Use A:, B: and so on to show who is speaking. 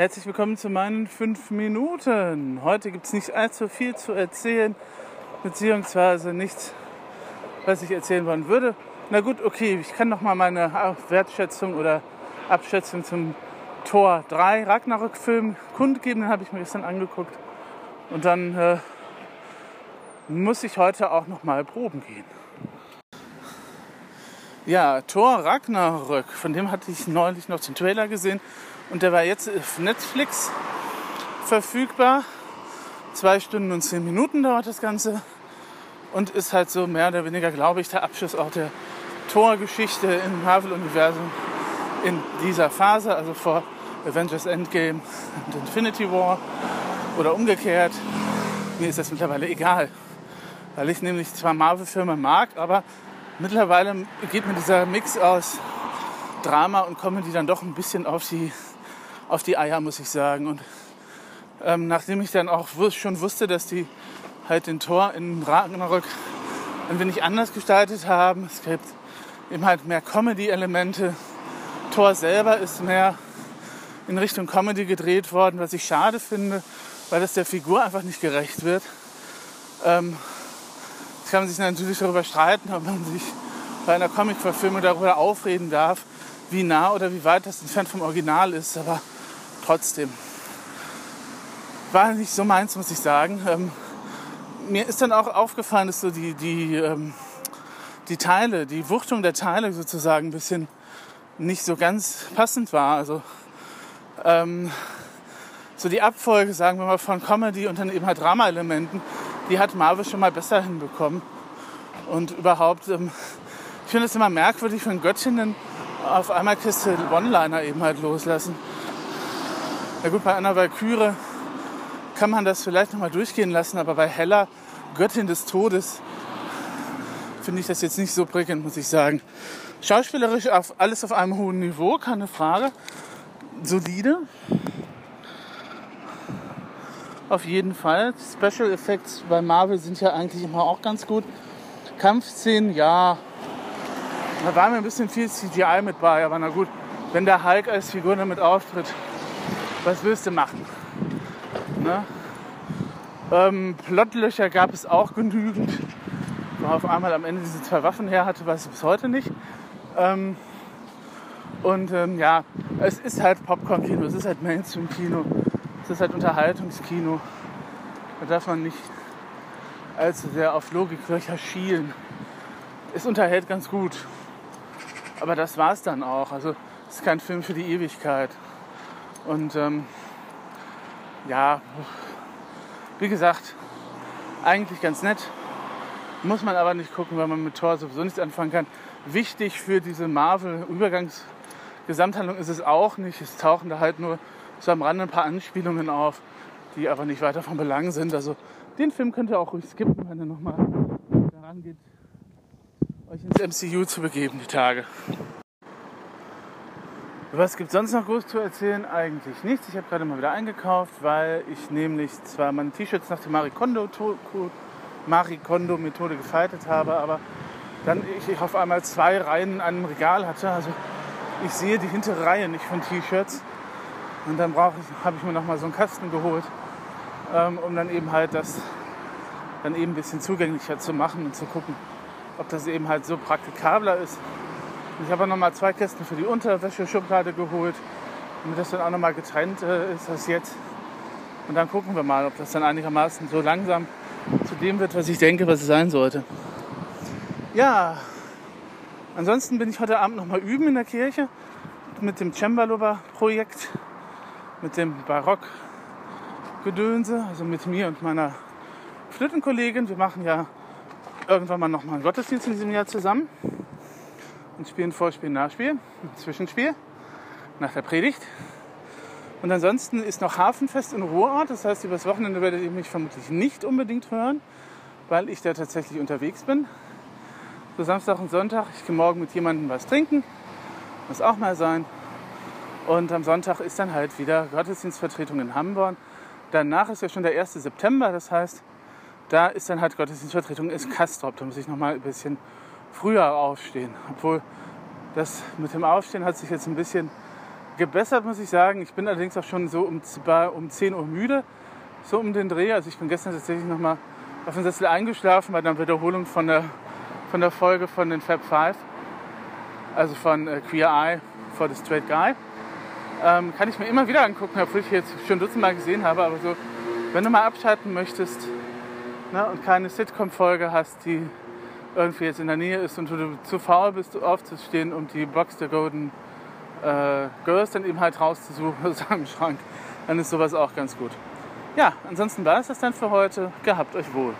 A: Herzlich willkommen zu meinen fünf Minuten. Heute gibt es nicht allzu viel zu erzählen, beziehungsweise nichts, was ich erzählen wollen würde. Na gut, okay, ich kann noch mal meine Wertschätzung oder Abschätzung zum Tor 3 Ragnarök-Film kundgeben. Den habe ich mir gestern angeguckt. Und dann äh, muss ich heute auch noch mal proben gehen. Ja, Thor Ragnarök, von dem hatte ich neulich noch den Trailer gesehen und der war jetzt auf Netflix verfügbar. Zwei Stunden und zehn Minuten dauert das Ganze und ist halt so mehr oder weniger, glaube ich, der Abschluss auch der Thor-Geschichte im Marvel-Universum in dieser Phase, also vor Avengers Endgame und Infinity War oder umgekehrt. Mir ist das mittlerweile egal, weil ich nämlich zwar Marvel-Filme mag, aber mittlerweile geht mir dieser Mix aus Drama und Comedy dann doch ein bisschen auf die, auf die Eier, muss ich sagen. Und ähm, nachdem ich dann auch schon wusste, dass die halt den Tor in Ragnarök ein wenig anders gestaltet haben, es gibt eben halt mehr Comedy-Elemente. Tor selber ist mehr in Richtung Comedy gedreht worden, was ich schade finde, weil das der Figur einfach nicht gerecht wird. Ähm, kann man sich natürlich darüber streiten, ob man sich bei einer Comic-Verfilmung darüber aufreden darf, wie nah oder wie weit das entfernt vom Original ist, aber trotzdem. War nicht so meins, muss ich sagen. Ähm, mir ist dann auch aufgefallen, dass so die, die, ähm, die Teile, die Wuchtung der Teile sozusagen ein bisschen nicht so ganz passend war. Also ähm, so die Abfolge, sagen wir mal, von Comedy und dann eben halt Drama-Elementen, die hat Marvel schon mal besser hinbekommen. Und überhaupt, ähm, ich finde es immer merkwürdig, wenn Göttinnen auf einmal Kiste One-Liner eben halt loslassen. Na gut, bei einer Valkyrie kann man das vielleicht nochmal durchgehen lassen, aber bei Hella, Göttin des Todes, finde ich das jetzt nicht so prickelnd, muss ich sagen. Schauspielerisch auf, alles auf einem hohen Niveau, keine Frage. Solide. Auf jeden Fall. Special Effects bei Marvel sind ja eigentlich immer auch ganz gut. Kampfszenen, ja. Da war mir ein bisschen viel CGI mit bei, aber na gut, wenn der Hulk als Figur damit auftritt, was willst du machen? Ne? Ähm, Plotlöcher gab es auch genügend. War auf einmal am Ende diese zwei Waffen her hatte, weiß ich bis heute nicht. Ähm, und ähm, ja, es ist halt Popcorn-Kino, es ist halt Mainstream-Kino. Es ist halt Unterhaltungskino. Da darf man nicht allzu sehr auf Logiklöcher schielen. Es unterhält ganz gut. Aber das war es dann auch. Also es ist kein Film für die Ewigkeit. Und ähm, ja, wie gesagt, eigentlich ganz nett. Muss man aber nicht gucken, weil man mit Thor sowieso nichts anfangen kann. Wichtig für diese Marvel-Übergangsgesamthandlung ist es auch nicht. Es tauchen da halt nur so am Rande ein paar Anspielungen auf, die aber nicht weiter von Belang sind. Also den Film könnt ihr auch ruhig skippen, wenn ihr nochmal daran geht, euch ins MCU zu begeben, die Tage. Was gibt es sonst noch groß zu erzählen? Eigentlich nichts. Ich habe gerade mal wieder eingekauft, weil ich nämlich zwar meine T-Shirts nach der Marie Kondo Methode gefaltet habe, aber dann ich auf einmal zwei Reihen an einem Regal hatte. Also ich sehe die hintere Reihe nicht von T-Shirts. Und dann habe ich mir noch mal so einen Kasten geholt, ähm, um dann eben halt das dann eben ein bisschen zugänglicher zu machen und zu gucken, ob das eben halt so praktikabler ist. Ich habe noch mal zwei Kästen für die Unterwäscheschublade geholt, damit das dann auch noch mal getrennt äh, ist als jetzt. Und dann gucken wir mal, ob das dann einigermaßen so langsam zu dem wird, was ich denke, was es sein sollte. Ja, ansonsten bin ich heute Abend noch mal üben in der Kirche mit dem Cembalover-Projekt mit dem Barock-Gedönse, also mit mir und meiner Flötenkollegin. Wir machen ja irgendwann mal nochmal einen Gottesdienst in diesem Jahr zusammen und spielen Vorspiel, Nachspiel, ein Zwischenspiel nach der Predigt. Und ansonsten ist noch Hafenfest in Ruhrort, das heißt, übers Wochenende werdet ihr mich vermutlich nicht unbedingt hören, weil ich da tatsächlich unterwegs bin. So Samstag und Sonntag, ich gehe morgen mit jemandem was trinken, muss auch mal sein. Und am Sonntag ist dann halt wieder Gottesdienstvertretung in Hamburg. Danach ist ja schon der 1. September, das heißt, da ist dann halt Gottesdienstvertretung in Kastrop. Da muss ich noch mal ein bisschen früher aufstehen. Obwohl das mit dem Aufstehen hat sich jetzt ein bisschen gebessert, muss ich sagen. Ich bin allerdings auch schon so um, um 10 Uhr müde, so um den Dreh. Also ich bin gestern tatsächlich nochmal auf den Sessel eingeschlafen bei einer Wiederholung von der, von der Folge von den Fab Five, also von äh, Queer Eye for the Straight Guy. Ähm, kann ich mir immer wieder angucken, obwohl ich jetzt schon dutzendmal gesehen habe. Aber so, wenn du mal abschalten möchtest ne, und keine Sitcom-Folge hast, die irgendwie jetzt in der Nähe ist und du zu faul bist, aufzustehen, um die Box der Golden äh, Girls dann eben halt rauszusuchen aus seinem Schrank, dann ist sowas auch ganz gut. Ja, ansonsten war es das dann für heute. Gehabt euch wohl.